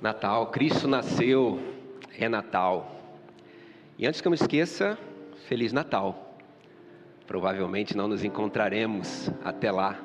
Natal, Cristo nasceu, é Natal. E antes que eu me esqueça, Feliz Natal. Provavelmente não nos encontraremos até lá.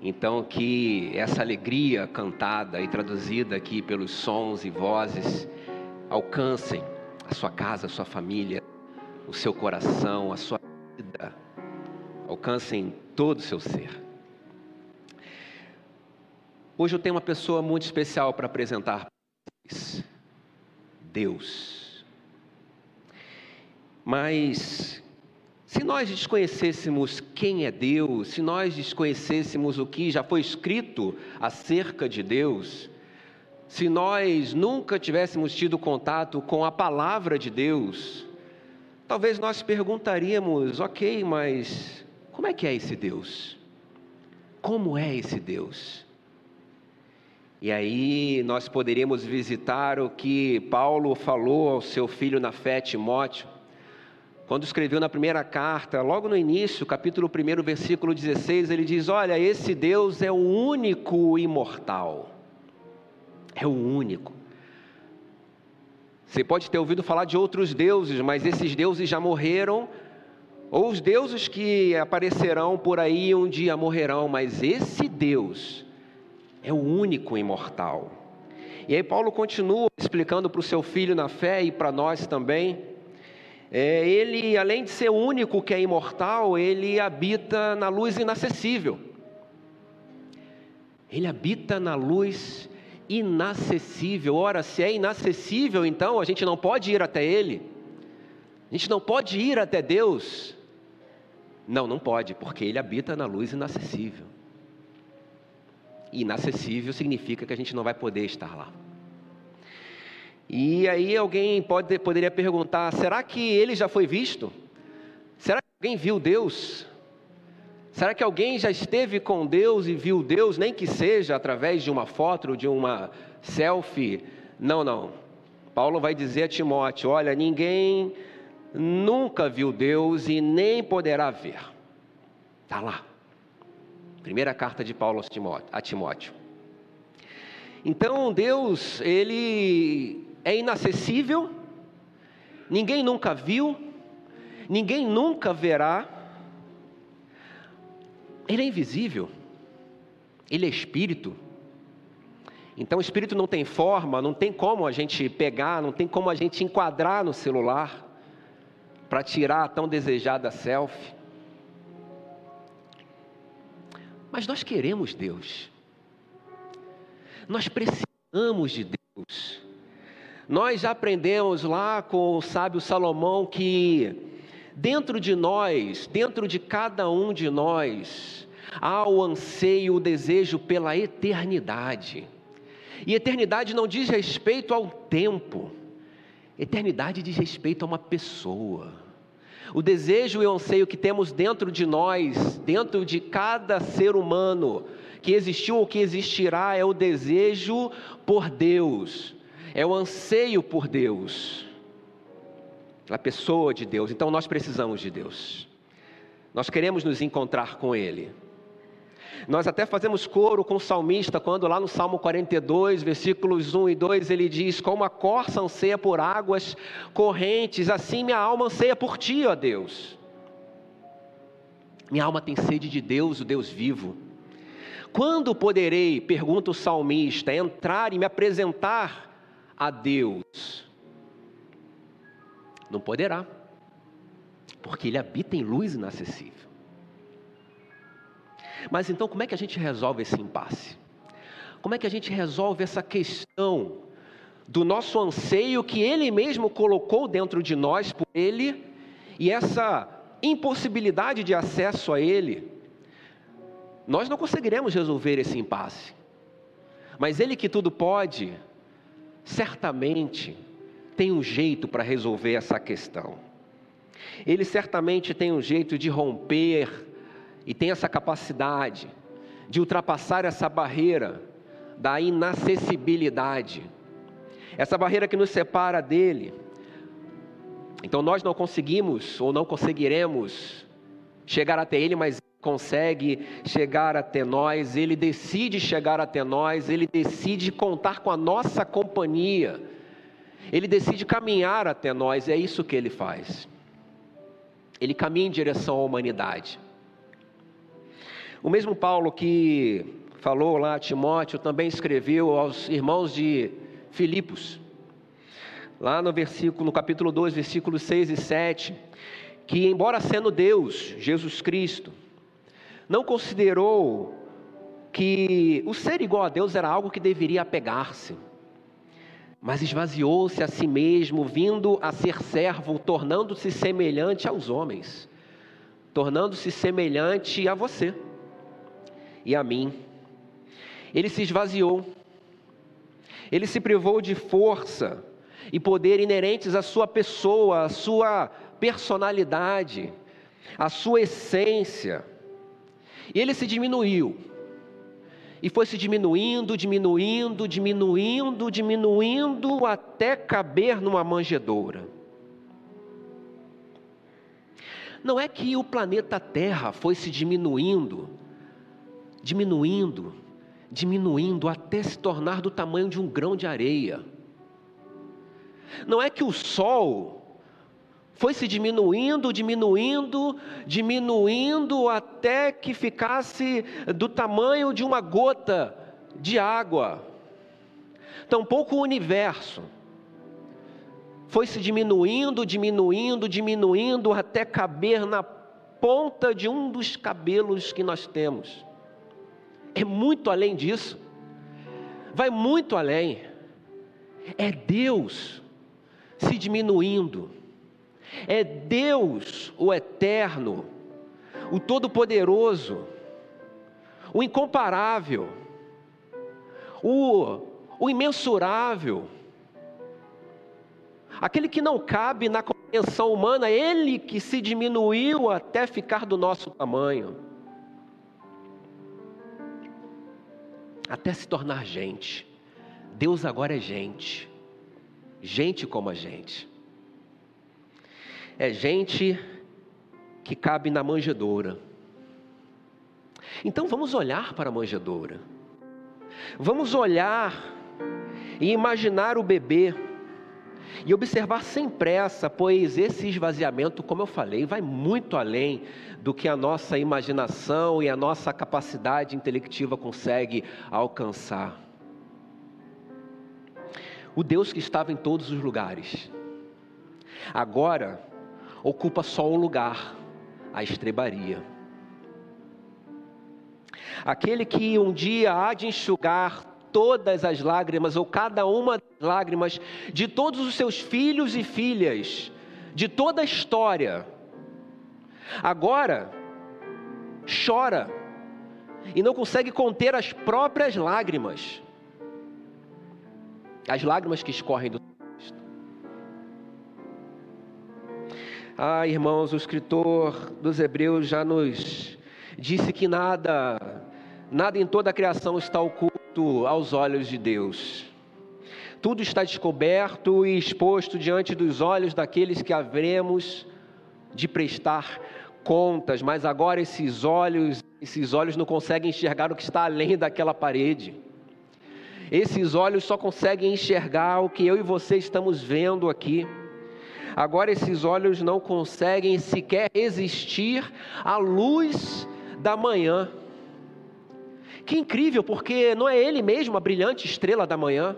Então, que essa alegria cantada e traduzida aqui pelos sons e vozes alcancem a sua casa, a sua família, o seu coração, a sua vida, alcancem todo o seu ser. Hoje eu tenho uma pessoa muito especial para apresentar Deus. Mas se nós desconhecêssemos quem é Deus, se nós desconhecêssemos o que já foi escrito acerca de Deus, se nós nunca tivéssemos tido contato com a palavra de Deus, talvez nós perguntaríamos: ok, mas como é que é esse Deus? Como é esse Deus? E aí nós poderíamos visitar o que Paulo falou ao seu filho na fé, Timóteo, quando escreveu na primeira carta, logo no início, capítulo 1, versículo 16, ele diz: Olha, esse Deus é o único imortal. É o único. Você pode ter ouvido falar de outros deuses, mas esses deuses já morreram, ou os deuses que aparecerão por aí um dia morrerão, mas esse Deus é o único imortal. E aí Paulo continua explicando para o seu filho na fé e para nós também é, ele, além de ser o único que é imortal, ele habita na luz inacessível. Ele habita na luz inacessível. Ora, se é inacessível, então a gente não pode ir até Ele. A gente não pode ir até Deus. Não, não pode, porque Ele habita na luz inacessível. Inacessível significa que a gente não vai poder estar lá. E aí alguém pode, poderia perguntar: será que ele já foi visto? Será que alguém viu Deus? Será que alguém já esteve com Deus e viu Deus, nem que seja através de uma foto, de uma selfie? Não, não. Paulo vai dizer a Timóteo: olha, ninguém nunca viu Deus e nem poderá ver. Está lá. Primeira carta de Paulo a Timóteo. Então Deus, ele é inacessível, ninguém nunca viu, ninguém nunca verá. Ele é invisível, ele é espírito. Então, o espírito não tem forma, não tem como a gente pegar, não tem como a gente enquadrar no celular para tirar a tão desejada selfie. Mas nós queremos Deus, nós precisamos de Deus. Nós já aprendemos lá com o sábio Salomão que dentro de nós, dentro de cada um de nós, há o anseio, o desejo pela eternidade. E eternidade não diz respeito ao tempo, eternidade diz respeito a uma pessoa. O desejo e o anseio que temos dentro de nós, dentro de cada ser humano que existiu ou que existirá, é o desejo por Deus é o anseio por Deus, a pessoa de Deus. Então nós precisamos de Deus, nós queremos nos encontrar com Ele. Nós até fazemos coro com o salmista, quando lá no Salmo 42, versículos 1 e 2, ele diz: Como a corça anseia por águas correntes, assim minha alma anseia por ti, ó Deus. Minha alma tem sede de Deus, o Deus vivo. Quando poderei, pergunta o salmista, entrar e me apresentar a Deus? Não poderá, porque ele habita em luz inacessível. Mas então, como é que a gente resolve esse impasse? Como é que a gente resolve essa questão do nosso anseio que ele mesmo colocou dentro de nós por ele e essa impossibilidade de acesso a ele? Nós não conseguiremos resolver esse impasse. Mas ele que tudo pode, certamente tem um jeito para resolver essa questão. Ele certamente tem um jeito de romper e tem essa capacidade de ultrapassar essa barreira da inacessibilidade, essa barreira que nos separa dele. Então nós não conseguimos ou não conseguiremos chegar até ele, mas consegue chegar até nós, ele decide chegar até nós, ele decide contar com a nossa companhia, ele decide caminhar até nós, é isso que ele faz. Ele caminha em direção à humanidade. O mesmo Paulo que falou lá a Timóteo também escreveu aos irmãos de Filipos, lá no versículo, no capítulo 2, versículos 6 e 7, que embora sendo Deus, Jesus Cristo, não considerou que o ser igual a Deus era algo que deveria apegar-se, mas esvaziou-se a si mesmo, vindo a ser servo, tornando-se semelhante aos homens, tornando-se semelhante a você e a mim. Ele se esvaziou, ele se privou de força e poder inerentes à sua pessoa, à sua personalidade, à sua essência e ele se diminuiu. E foi se diminuindo, diminuindo, diminuindo, diminuindo, até caber numa manjedoura. Não é que o planeta Terra foi se diminuindo, diminuindo, diminuindo, até se tornar do tamanho de um grão de areia. Não é que o Sol foi se diminuindo, diminuindo, diminuindo até que ficasse do tamanho de uma gota de água. Tampouco o universo foi se diminuindo, diminuindo, diminuindo até caber na ponta de um dos cabelos que nós temos. É muito além disso. Vai muito além. É Deus se diminuindo é Deus, o Eterno, o Todo-Poderoso, o Incomparável, o, o Imensurável, aquele que não cabe na compreensão humana, ele que se diminuiu até ficar do nosso tamanho, até se tornar gente. Deus agora é gente, gente como a gente é gente que cabe na manjedoura. Então vamos olhar para a manjedoura. Vamos olhar e imaginar o bebê e observar sem pressa, pois esse esvaziamento, como eu falei, vai muito além do que a nossa imaginação e a nossa capacidade intelectiva consegue alcançar. O Deus que estava em todos os lugares, agora ocupa só um lugar, a estrebaria. Aquele que um dia há de enxugar todas as lágrimas, ou cada uma das lágrimas, de todos os seus filhos e filhas, de toda a história, agora chora e não consegue conter as próprias lágrimas, as lágrimas que escorrem do Ah, irmãos, o escritor dos Hebreus já nos disse que nada, nada em toda a criação está oculto aos olhos de Deus. Tudo está descoberto e exposto diante dos olhos daqueles que haveremos de prestar contas, mas agora esses olhos, esses olhos não conseguem enxergar o que está além daquela parede. Esses olhos só conseguem enxergar o que eu e você estamos vendo aqui. Agora esses olhos não conseguem sequer resistir à luz da manhã. Que incrível, porque não é ele mesmo a brilhante estrela da manhã.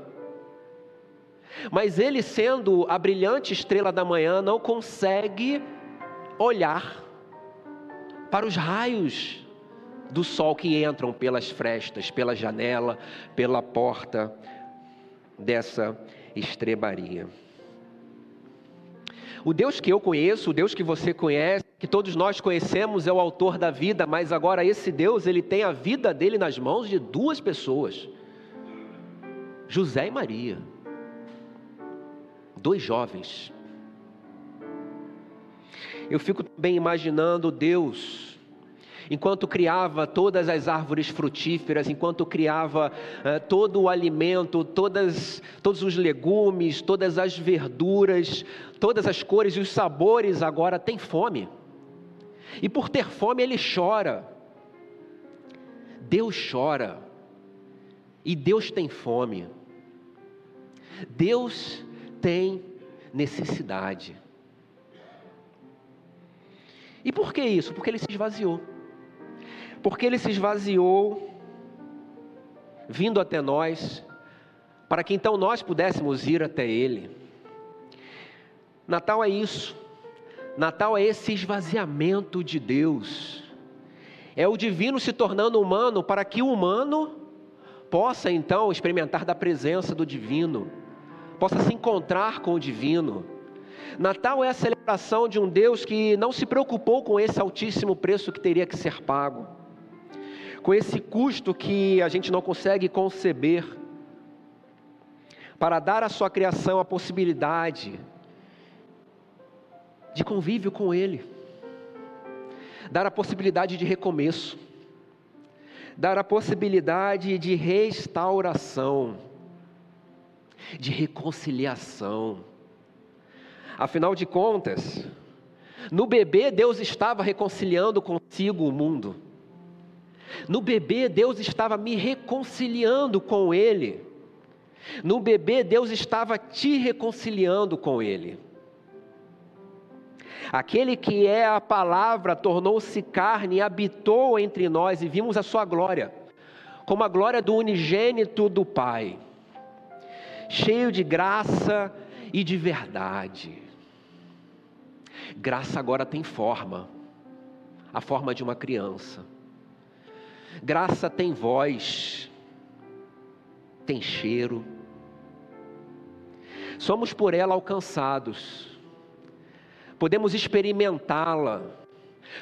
Mas ele, sendo a brilhante estrela da manhã, não consegue olhar para os raios do sol que entram pelas frestas, pela janela, pela porta dessa estrebaria. O Deus que eu conheço, o Deus que você conhece, que todos nós conhecemos, é o autor da vida, mas agora esse Deus, ele tem a vida dele nas mãos de duas pessoas: José e Maria. Dois jovens. Eu fico bem imaginando Deus enquanto criava todas as árvores frutíferas, enquanto criava uh, todo o alimento, todas, todos os legumes, todas as verduras, todas as cores e os sabores, agora tem fome. E por ter fome ele chora. Deus chora. E Deus tem fome. Deus tem necessidade. E por que isso? Porque ele se esvaziou. Porque ele se esvaziou, vindo até nós, para que então nós pudéssemos ir até ele. Natal é isso. Natal é esse esvaziamento de Deus. É o divino se tornando humano para que o humano possa então experimentar da presença do divino, possa se encontrar com o divino. Natal é a celebração de um Deus que não se preocupou com esse altíssimo preço que teria que ser pago, com esse custo que a gente não consegue conceber, para dar à sua criação a possibilidade de convívio com Ele, dar a possibilidade de recomeço, dar a possibilidade de restauração, de reconciliação. Afinal de contas, no bebê Deus estava reconciliando consigo o mundo. No bebê Deus estava me reconciliando com Ele. No bebê Deus estava te reconciliando com Ele. Aquele que é a palavra tornou-se carne e habitou entre nós e vimos a sua glória, como a glória do unigênito do Pai, cheio de graça e de verdade. Graça agora tem forma, a forma de uma criança. Graça tem voz, tem cheiro. Somos por ela alcançados podemos experimentá-la,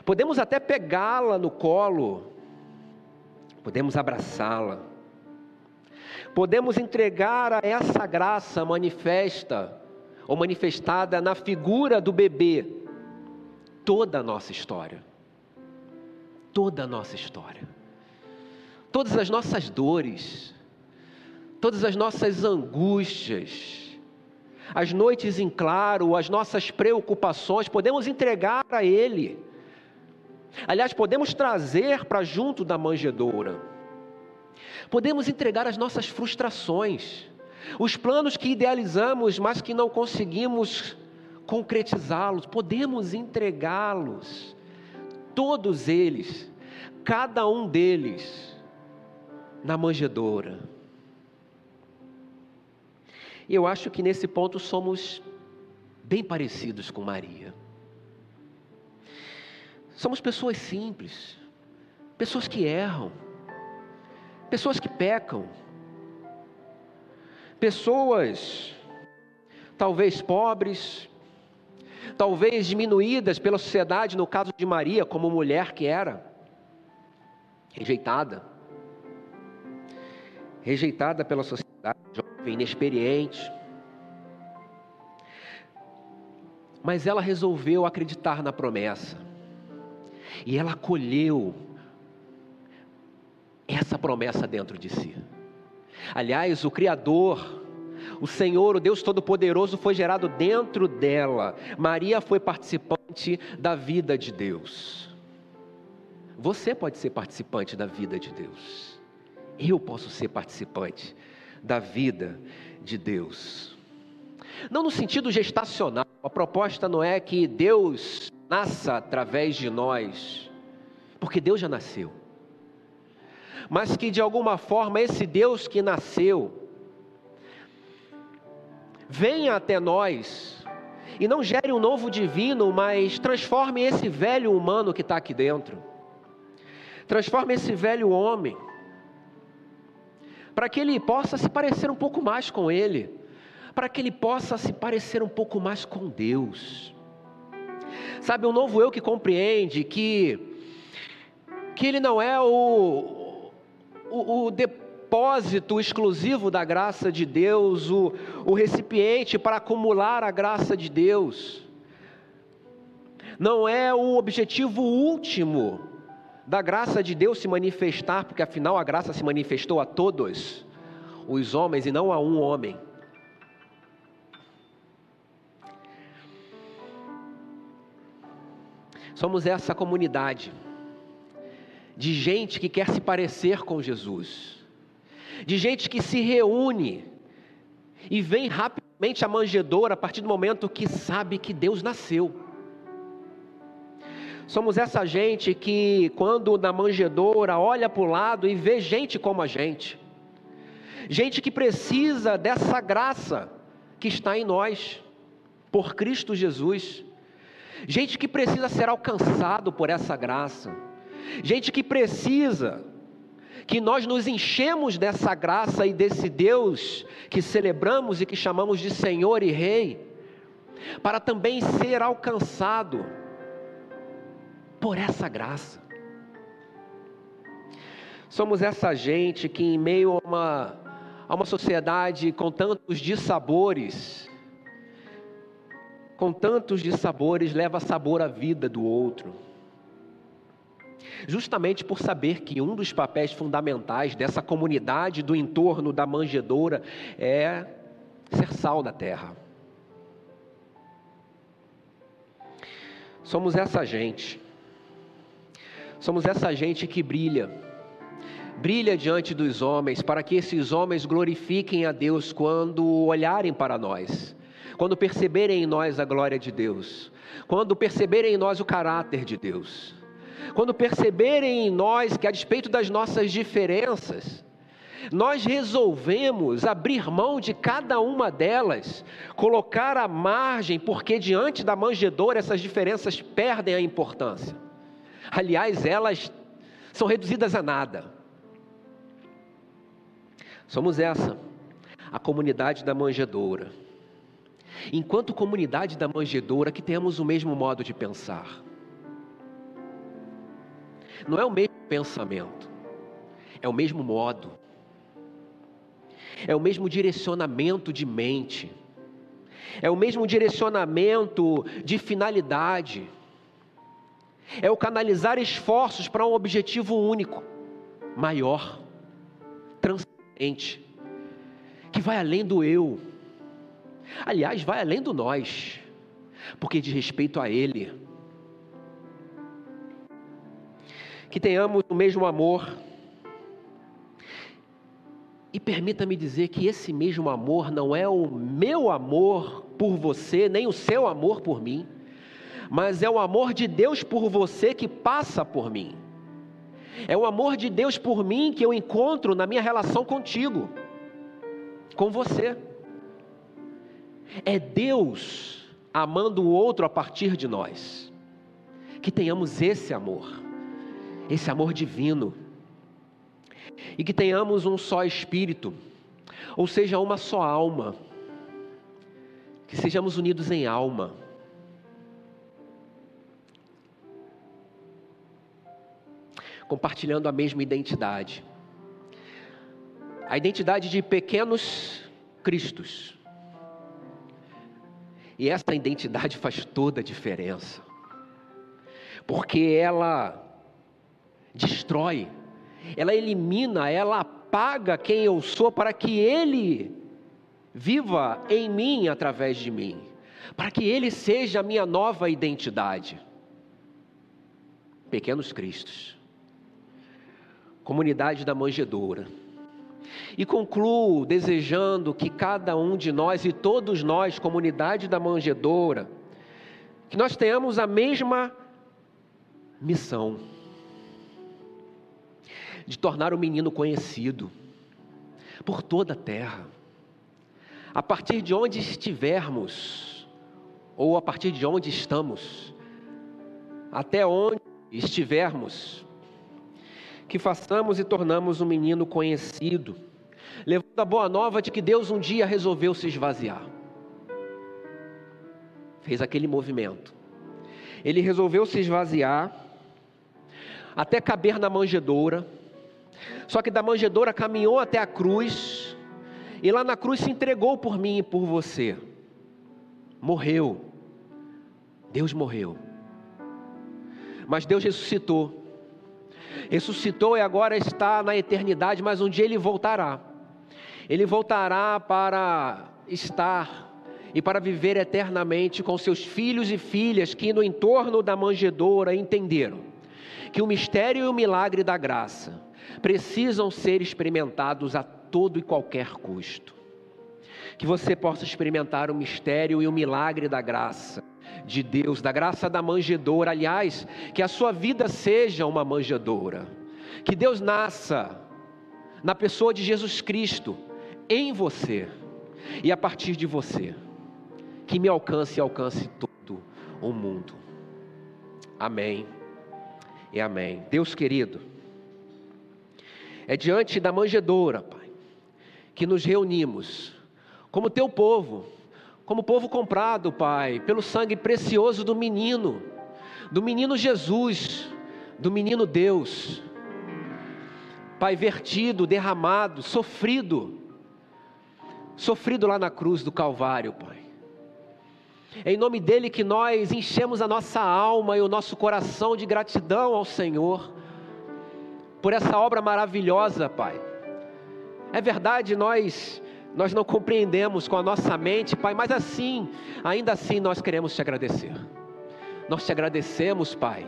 podemos até pegá-la no colo, podemos abraçá-la, podemos entregar a essa graça manifesta ou manifestada na figura do bebê. Toda a nossa história. Toda a nossa história. Todas as nossas dores, todas as nossas angústias, as noites em claro, as nossas preocupações, podemos entregar a Ele. Aliás, podemos trazer para junto da manjedoura. Podemos entregar as nossas frustrações, os planos que idealizamos, mas que não conseguimos concretizá-los, podemos entregá-los, todos eles, cada um deles, na manjedoura. E eu acho que nesse ponto somos bem parecidos com Maria. Somos pessoas simples, pessoas que erram, pessoas que pecam, pessoas talvez pobres, talvez diminuídas pela sociedade, no caso de Maria, como mulher que era, rejeitada, rejeitada pela sociedade, jovem, inexperiente. Mas ela resolveu acreditar na promessa. E ela acolheu essa promessa dentro de si. Aliás, o Criador, o Senhor, o Deus Todo-Poderoso, foi gerado dentro dela. Maria foi participante da vida de Deus. Você pode ser participante da vida de Deus. Eu posso ser participante da vida de Deus. Não no sentido gestacional, a proposta não é que Deus nasça através de nós, porque Deus já nasceu. Mas que de alguma forma esse Deus que nasceu venha até nós e não gere um novo divino, mas transforme esse velho humano que está aqui dentro. Transforme esse velho homem para que ele possa se parecer um pouco mais com Ele, para que ele possa se parecer um pouco mais com Deus. Sabe, um novo eu que compreende que, que ele não é o, o, o depósito exclusivo da graça de Deus, o, o recipiente para acumular a graça de Deus, não é o objetivo último da graça de Deus se manifestar, porque afinal a graça se manifestou a todos os homens e não a um homem. Somos essa comunidade de gente que quer se parecer com Jesus, de gente que se reúne e vem rapidamente à manjedoura a partir do momento que sabe que Deus nasceu. Somos essa gente que, quando na manjedoura, olha para o lado e vê gente como a gente, gente que precisa dessa graça que está em nós, por Cristo Jesus, gente que precisa ser alcançado por essa graça. Gente que precisa que nós nos enchemos dessa graça e desse Deus que celebramos e que chamamos de Senhor e Rei, para também ser alcançado por essa graça. Somos essa gente que, em meio a uma, a uma sociedade com tantos dissabores, com tantos dissabores, leva sabor à vida do outro justamente por saber que um dos papéis fundamentais dessa comunidade do entorno da manjedoura é ser sal da terra. Somos essa gente, somos essa gente que brilha, brilha diante dos homens, para que esses homens glorifiquem a Deus quando olharem para nós, quando perceberem em nós a glória de Deus, quando perceberem em nós o caráter de Deus quando perceberem em nós que, a despeito das nossas diferenças, nós resolvemos abrir mão de cada uma delas, colocar à margem, porque diante da manjedoura essas diferenças perdem a importância. Aliás, elas são reduzidas a nada. Somos essa, a comunidade da manjedoura. Enquanto comunidade da manjedoura, que temos o mesmo modo de pensar não é o mesmo pensamento, é o mesmo modo, é o mesmo direcionamento de mente, é o mesmo direcionamento de finalidade, é o canalizar esforços para um objetivo único, maior, transcendente, que vai além do eu, aliás, vai além do nós, porque diz respeito a Ele. Que tenhamos o mesmo amor. E permita-me dizer que esse mesmo amor não é o meu amor por você, nem o seu amor por mim, mas é o amor de Deus por você que passa por mim. É o amor de Deus por mim que eu encontro na minha relação contigo, com você. É Deus amando o outro a partir de nós. Que tenhamos esse amor esse amor divino. E que tenhamos um só espírito, ou seja, uma só alma. Que sejamos unidos em alma. Compartilhando a mesma identidade. A identidade de pequenos Cristos. E essa identidade faz toda a diferença. Porque ela destrói, ela elimina, ela apaga quem eu sou para que Ele viva em mim através de mim, para que Ele seja a minha nova identidade. Pequenos Cristos, comunidade da manjedoura. E concluo desejando que cada um de nós e todos nós, comunidade da manjedoura, que nós tenhamos a mesma missão de tornar o menino conhecido por toda a terra. A partir de onde estivermos, ou a partir de onde estamos, até onde estivermos, que façamos e tornamos o menino conhecido, levando a boa nova de que Deus um dia resolveu se esvaziar. Fez aquele movimento. Ele resolveu se esvaziar até caber na manjedoura só que da manjedoura caminhou até a cruz, e lá na cruz se entregou por mim e por você. Morreu. Deus morreu. Mas Deus ressuscitou. Ressuscitou e agora está na eternidade, mas um dia ele voltará. Ele voltará para estar e para viver eternamente com seus filhos e filhas que no entorno da manjedoura entenderam que o mistério e o milagre da graça precisam ser experimentados a todo e qualquer custo. Que você possa experimentar o mistério e o milagre da graça de Deus, da graça da manjedoura. Aliás, que a sua vida seja uma manjedoura. Que Deus nasça na pessoa de Jesus Cristo, em você e a partir de você. Que me alcance e alcance todo o mundo. Amém e amém. Deus querido, é diante da manjedoura, Pai, que nos reunimos como teu povo, como povo comprado, Pai, pelo sangue precioso do menino, do menino Jesus, do menino Deus. Pai, vertido, derramado, sofrido, sofrido lá na cruz do Calvário, Pai. É em nome dele que nós enchemos a nossa alma e o nosso coração de gratidão ao Senhor por essa obra maravilhosa, Pai. É verdade, nós nós não compreendemos com a nossa mente, Pai, mas assim, ainda assim nós queremos te agradecer. Nós te agradecemos, Pai.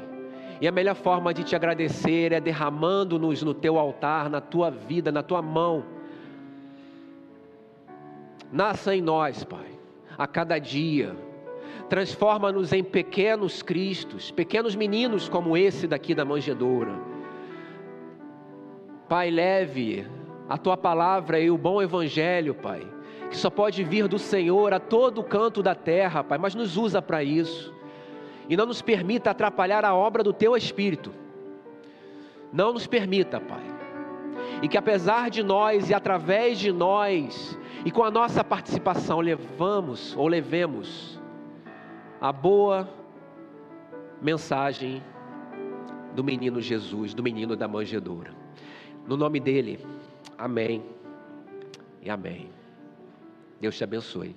E a melhor forma de te agradecer é derramando-nos no teu altar, na tua vida, na tua mão. Nasça em nós, Pai, a cada dia. Transforma-nos em pequenos cristos, pequenos meninos como esse daqui da manjedoura. Pai, leve a tua palavra e o bom evangelho, Pai, que só pode vir do Senhor a todo canto da terra, Pai, mas nos usa para isso. E não nos permita atrapalhar a obra do teu espírito. Não nos permita, Pai. E que apesar de nós e através de nós e com a nossa participação levamos ou levemos a boa mensagem do menino Jesus, do menino da manjedoura. No nome dele, Amém e amém. Deus te abençoe.